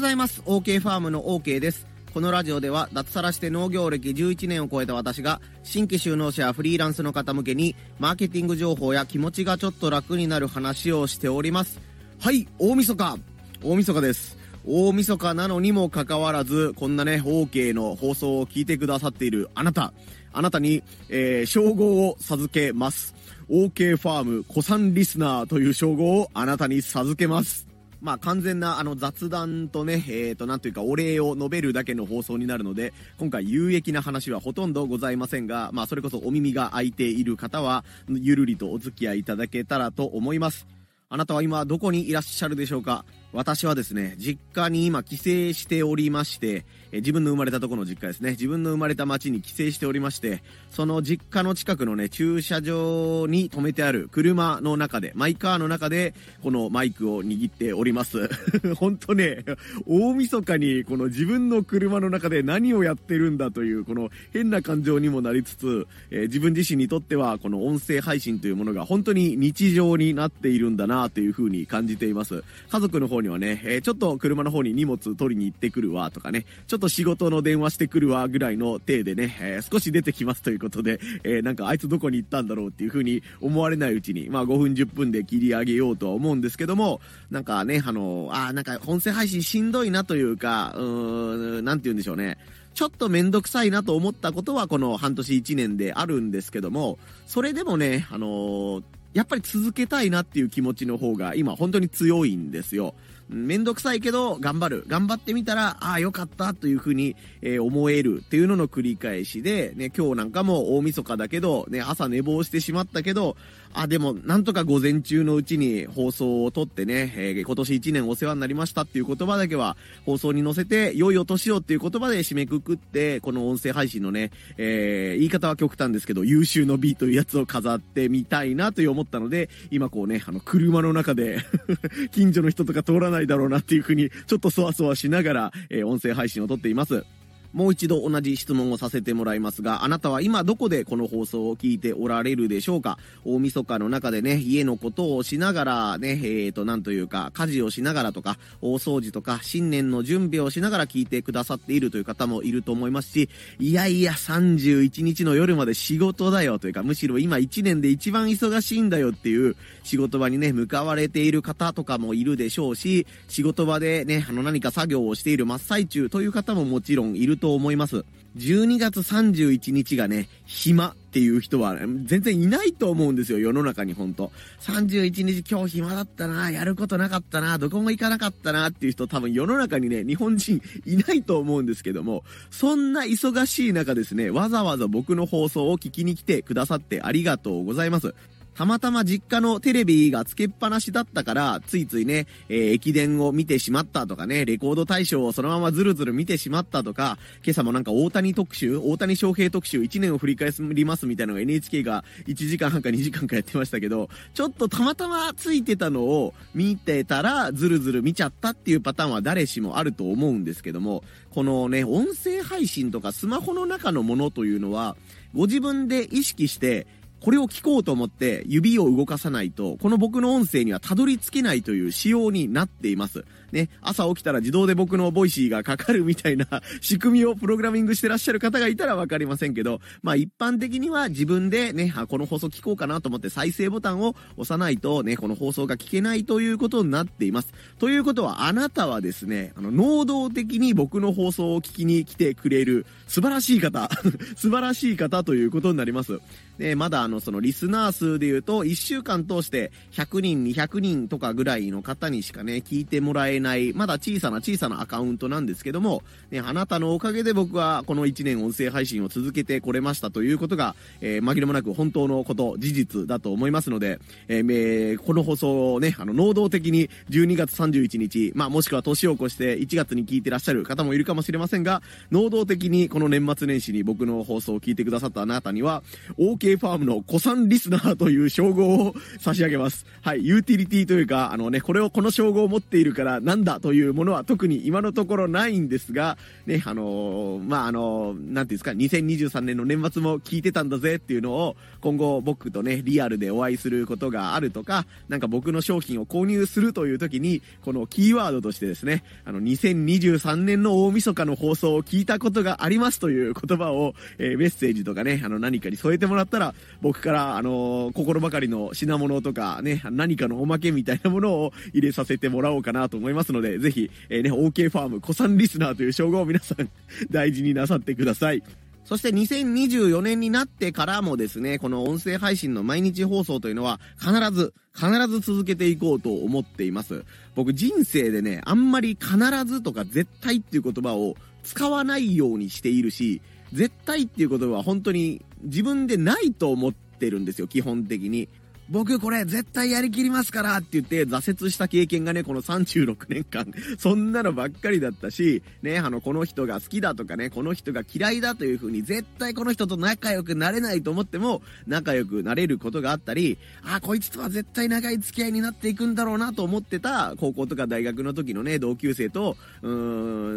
ございます。OK ファームの OK です。このラジオでは脱サラして農業歴11年を超えた私が新規就農者やフリーランスの方向けにマーケティング情報や気持ちがちょっと楽になる話をしております。はい大晦日。大晦日です。大晦日なのにもかかわらずこんなね OK の放送を聞いてくださっているあなた。あなたに、えー、称号を授けます。OK ファーム古参リスナーという称号をあなたに授けます。まあ完全なあの雑談とね、え、ー、となんというかお礼を述べるだけの放送になるので、今回有益な話はほとんどございませんが、まあそれこそお耳が開いている方は、ゆるりとお付き合いいただけたらと思います。あなたは今どこにいらっしゃるでしょうか？私はですね、実家に今帰省しておりまして、え自分の生まれたところの実家ですね、自分の生まれた町に帰省しておりまして、その実家の近くのね、駐車場に止めてある車の中で、マイカーの中で、このマイクを握っております。本当ね、大晦日にこの自分の車の中で何をやってるんだという、この変な感情にもなりつつ、え、自分自身にとっては、この音声配信というものが本当に日常になっているんだなというふうに感じています。家族の方にはね、えー、ちょっと車の方に荷物取りに行ってくるわとかね、ちょっと仕事の電話してくるわぐらいの体でね、えー、少し出てきますということで、えー、なんかあいつどこに行ったんだろうっていう風に思われないうちに、まあ5分10分で切り上げようとは思うんですけども、なんかね、あの、あなんか音声配信しんどいなというか、うーん、なんて言うんでしょうね。ちょっとめんどくさいなと思ったことはこの半年1年であるんですけども、それでもね、あのー、やっぱり続けたいなっていう気持ちの方が今本当に強いんですよ。めんどくさいけど頑張る。頑張ってみたら、ああ、よかったというふうに、え、思えるっていうのの繰り返しで、ね、今日なんかも大晦日だけど、ね、朝寝坊してしまったけど、あ、でも、なんとか午前中のうちに放送を撮ってね、えー、今年1年お世話になりましたっていう言葉だけは放送に載せて、良いお年をっていう言葉で締めくくって、この音声配信のね、えー、言い方は極端ですけど、優秀の美というやつを飾ってみたいなという思ったので、今こうね、あの、車の中で 近所の人とか通らないだろうなっていうふうに、ちょっとそわそわしながら、えー、音声配信を撮っています。もう一度同じ質問をさせてもらいますが、あなたは今どこでこの放送を聞いておられるでしょうか？大晦日の中でね、家のことをしながらね、えーと、なんというか、家事をしながらとか、大掃除とか、新年の準備をしながら聞いてくださっているという方もいると思いますし、いやいや、31日の夜まで仕事だよというか、むしろ今1年で一番忙しいんだよっていう仕事場にね、向かわれている方とかもいるでしょうし、仕事場でね、あの何か作業をしている真っ最中という方ももちろんいると思います。12月31日がね、暇っていう人は全然いないと思うんですよ、世の中にほんと。31日今日暇だったな、やることなかったな、どこも行かなかったなっていう人多分世の中にね、日本人いないと思うんですけども、そんな忙しい中ですね、わざわざ僕の放送を聞きに来てくださってありがとうございます。たまたま実家のテレビがつけっぱなしだったから、ついついね、えー、駅伝を見てしまったとかね、レコード大賞をそのままずるずる見てしまったとか、今朝もなんか大谷特集、大谷翔平特集1年を振り返りますみたいなのが NHK が1時間半か2時間かやってましたけど、ちょっとたまたまついてたのを見てたら、ずるずる見ちゃったっていうパターンは誰しもあると思うんですけども、このね、音声配信とかスマホの中のものというのは、ご自分で意識して、これを聞こうと思って指を動かさないと、この僕の音声にはたどり着けないという仕様になっています。ね、朝起きたら自動で僕の Voicy がかかるみたいな 仕組みをプログラミングしてらっしゃる方がいたらわかりませんけど、まあ一般的には自分でね、あこの放送聞こうかなと思って再生ボタンを押さないとね、この放送が聞けないということになっています。ということはあなたはですね、あの、能動的に僕の放送を聞きに来てくれる素晴らしい方 素晴らしい方ということになります。で、まだの、そのリスナー数で言うと、1週間通して100人、200人とかぐらいの方にしかね、聞いてもらえない、まだ小さな小さなアカウントなんですけども、ね、あなたのおかげで僕はこの1年音声配信を続けてこれましたということが、えー、紛れもなく本当のこと、事実だと思いますので、えー、この放送をね、あの、能動的に12月31日、まあ、もしくは年を越して1月に聞いてらっしゃる方もいるかもしれませんが、能動的にこの年末年始に僕の放送を聞いてくださったあなたには、OK ファームの古参リスナーという称号を差し上げます。はい、ユーティリティというか、あのね、これを、この称号を持っているから、なんだというものは特に今のところないんですが、ね、あのー、まあ、あのー、なんていうんですか、2023年の年末も聞いてたんだぜっていうのを、今後僕とね、リアルでお会いすることがあるとか、なんか僕の商品を購入するという時に、このキーワードとしてですね、あの、2023年の大晦日の放送を聞いたことがありますという言葉を、えー、メッセージとかね、あの、何かに添えてもらったら、僕僕から、あの心ばかりの品物とかね、何かのおまけみたいなものを入れさせてもらおうかなと思いますので、ぜひ、えー、ね、OK ファーム、古参リスナーという称号を皆さん 大事になさってください。そして2024年になってからもですね、この音声配信の毎日放送というのは必ず、必ず続けていこうと思っています。僕人生でね、あんまり必ずとか絶対っていう言葉を使わないようにしているし、絶対っていう言葉は本当に自分でないと思ってるんですよ、基本的に。僕これ絶対やりきりますからって言って挫折した経験がね、この36年間、そんなのばっかりだったし、ね、あの、この人が好きだとかね、この人が嫌いだという風に絶対この人と仲良くなれないと思っても、仲良くなれることがあったり、あ、こいつとは絶対長い付き合いになっていくんだろうなと思ってた高校とか大学の時のね、同級生と、うー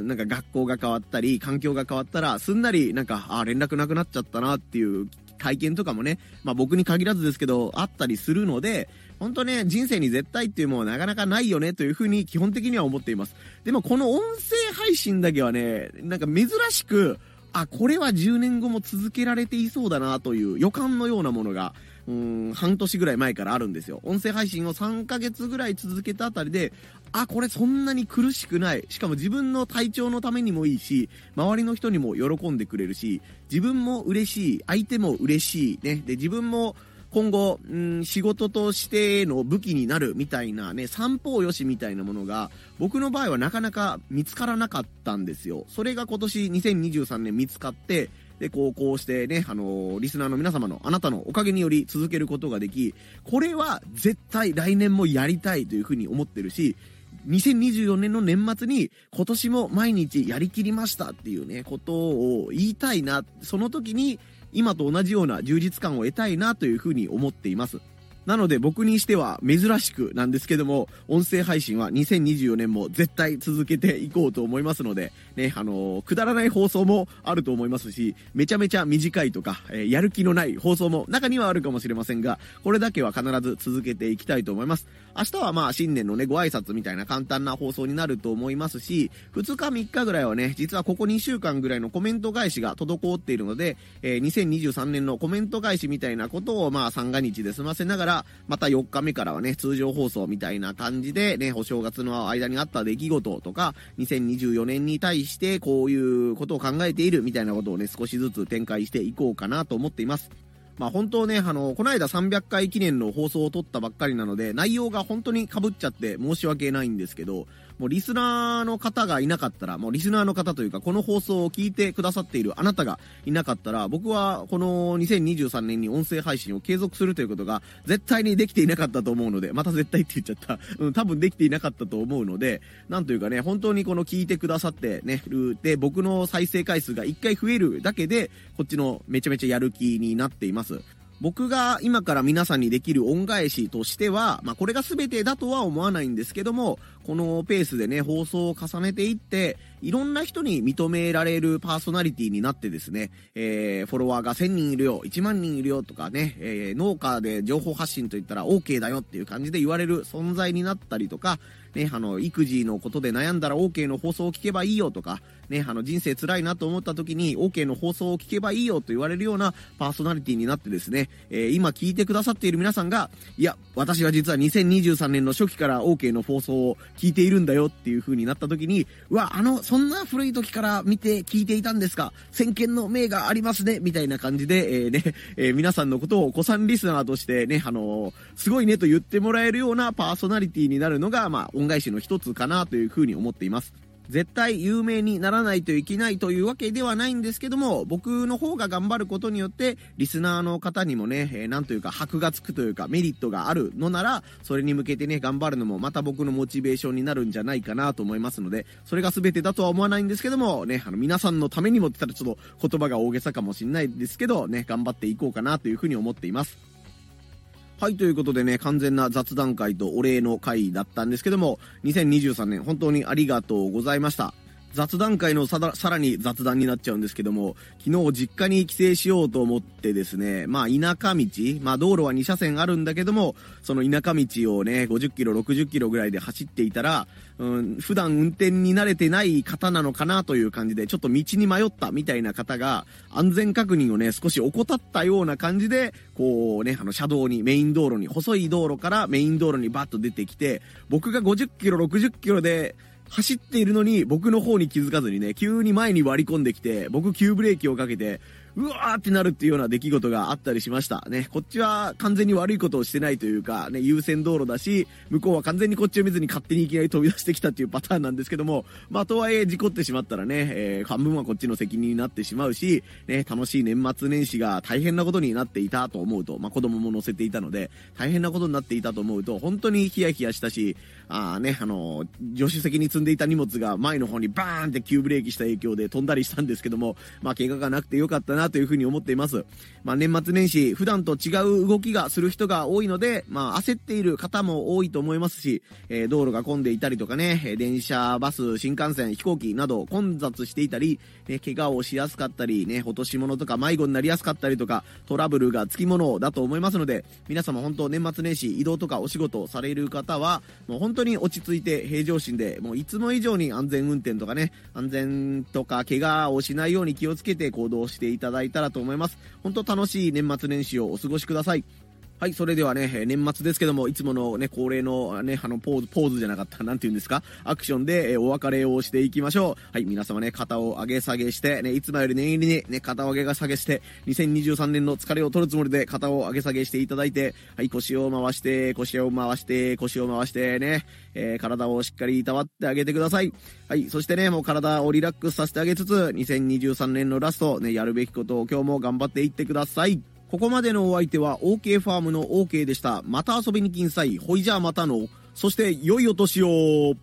ん、なんか学校が変わったり、環境が変わったら、すんなりなんか、あ、連絡なくなっちゃったなっていう体験とかもね、まあ僕に限らずですけど、あったりするので、本当ね、人生に絶対っていうものはなかなかないよねというふうに基本的には思っています。でもこの音声配信だけはね、なんか珍しく、あ、これは10年後も続けられていそうだなという予感のようなものが、うん、半年ぐらい前からあるんですよ。音声配信を3ヶ月ぐらい続けたあたりで、あ、これそんなに苦しくない。しかも自分の体調のためにもいいし、周りの人にも喜んでくれるし、自分も嬉しい、相手も嬉しい、ね。で、自分も今後、うん、仕事としての武器になるみたいなね、三方よしみたいなものが、僕の場合はなかなか見つからなかったんですよ。それが今年2023年見つかって、で、こう、こうしてね、あの、リスナーの皆様のあなたのおかげにより続けることができ、これは絶対来年もやりたいというふうに思ってるし、2024年の年末に今年も毎日やりきりましたっていうね、ことを言いたいな。その時に今と同じような充実感を得たいなというふうに思っています。なので僕にしては珍しくなんですけども、音声配信は2024年も絶対続けていこうと思いますので、ね、あのー、くだらない放送もあると思いますし、めちゃめちゃ短いとか、えー、やる気のない放送も中にはあるかもしれませんが、これだけは必ず続けていきたいと思います。明日はまあ新年のね、ご挨拶みたいな簡単な放送になると思いますし、2日3日ぐらいはね、実はここ2週間ぐらいのコメント返しが滞っているので、えー、2023年のコメント返しみたいなことをまあ三が日で済ませながら、また4日目からはね、通常放送みたいな感じでね、お正月の間にあった出来事とか、2024年に対してこういうことを考えているみたいなことをね、少しずつ展開していこうかなと思っています。まあ本当ね、あの、この間300回記念の放送を撮ったばっかりなので、内容が本当に被っちゃって申し訳ないんですけど、もうリスナーの方がいなかったら、もうリスナーの方というか、この放送を聞いてくださっているあなたがいなかったら、僕はこの2023年に音声配信を継続するということが絶対にできていなかったと思うので、また絶対って言っちゃった。うん、多分できていなかったと思うので、なんというかね、本当にこの聞いてくださってね、で、僕の再生回数が1回増えるだけで、こっちのめちゃめちゃやる気になっています。ます。僕が今から皆さんにできる恩返しとしては、まあ、これが全てだとは思わないんですけども、このペースでね、放送を重ねていって、いろんな人に認められるパーソナリティになってですね、えー、フォロワーが1000人いるよ、1万人いるよとかね、えー、農家で情報発信といったら OK だよっていう感じで言われる存在になったりとか、ね、あの、育児のことで悩んだら OK の放送を聞けばいいよとか、ね、あの、人生辛いなと思った時に OK の放送を聞けばいいよと言われるようなパーソナリティになってですね、えー、今聞いてくださっている皆さんが、いや、私は実は2023年の初期から OK の放送を聞いているんだよっていう風になった時に、うわ、あの、そんな古い時から見て聞いていたんですか？先見の明がありますねみたいな感じで、えー、ね、えー、皆さんのことをお子さんリスナーとしてね、あの、すごいねと言ってもらえるようなパーソナリティになるのが、まあ、恩返しの一つかなというふうに思っています。絶対有名にならないといけないというわけではないんですけども、僕の方が頑張ることによって、リスナーの方にもね、えー、なんというか、箔がつくというか、メリットがあるのなら、それに向けてね、頑張るのもまた僕のモチベーションになるんじゃないかなと思いますので、それが全てだとは思わないんですけども、ね、あの、皆さんのためにもって言ったらちょっと言葉が大げさかもしれないですけど、ね、頑張っていこうかなというふうに思っています。はい、ということでね、完全な雑談会とお礼の会だったんですけども、2023年本当にありがとうございました。雑談会のささらに雑談になっちゃうんですけども、昨日実家に帰省しようと思ってですね、まあ田舎道、まあ道路は2車線あるんだけども、その田舎道をね、50キロ、60キロぐらいで走っていたら、うん、普段運転に慣れてない方なのかなという感じで、ちょっと道に迷ったみたいな方が、安全確認をね、少し怠ったような感じで、こうね、あの車道に、メイン道路に、細い道路からメイン道路にバッと出てきて、僕が50キロ、60キロで、走っているのに僕の方に気づかずにね、急に前に割り込んできて、僕急ブレーキをかけて、うわーってなるっていうような出来事があったりしました。ね、こっちは完全に悪いことをしてないというか、ね、優先道路だし、向こうは完全にこっちを見ずに勝手にいきなり飛び出してきたっていうパターンなんですけども、まあ、とはいえ事故ってしまったらね、えー、半分はこっちの責任になってしまうし、ね、楽しい年末年始が大変なことになっていたと思うと、まあ、子供も乗せていたので、大変なことになっていたと思うと、本当にヒヤヒヤしたし、あね、あの、助手席に積んでいた荷物が前の方にバーンって急ブレーキした影響で飛んだりしたんですけども、まあ、怪我がなくてよかったなというふうに思っています。ま。あ、年末年始、普段と違う動きがする人が多いので、まあ、焦っている方も多いと思いますし、えー、道路が混んでいたりとかね、電車、バス、新幹線、飛行機など混雑していたり、ね、怪我をしやすかったり、ね、落とし物とか迷子になりやすかったりとか、トラブルがつきものだと思いますので、皆様本当年末年始移動とかお仕事される方は、もう本当に落ち着いて平常心で、もういつも以上に安全運転とかね、安全とか怪我をしないように気をつけて行動していただだいたらと思います。本当楽しい年末年始をお過ごしください。はい、それではね、年末ですけども、いつものね、恒例のね、あの、ポーズ、ポーズじゃなかった、なんて言うんですか、アクションで、えお別れをしていきましょう。はい、皆様ね、肩を上げ下げして、ね、いつもより念入りにね、肩を上げが下げして、2023年の疲れを取るつもりで、肩を上げ下げしていただいて、はい、腰を回して、腰を回して、腰を回してね、えー、体をしっかりいたわってあげてください。はい、そしてね、もう体をリラックスさせてあげつつ、2023年のラスト、ね、やるべきことを今日も頑張っていってください。ここまでのお相手は OK ファームの OK でした。また遊びに来んさい。ほいじゃあまたの。そして、良いお年を。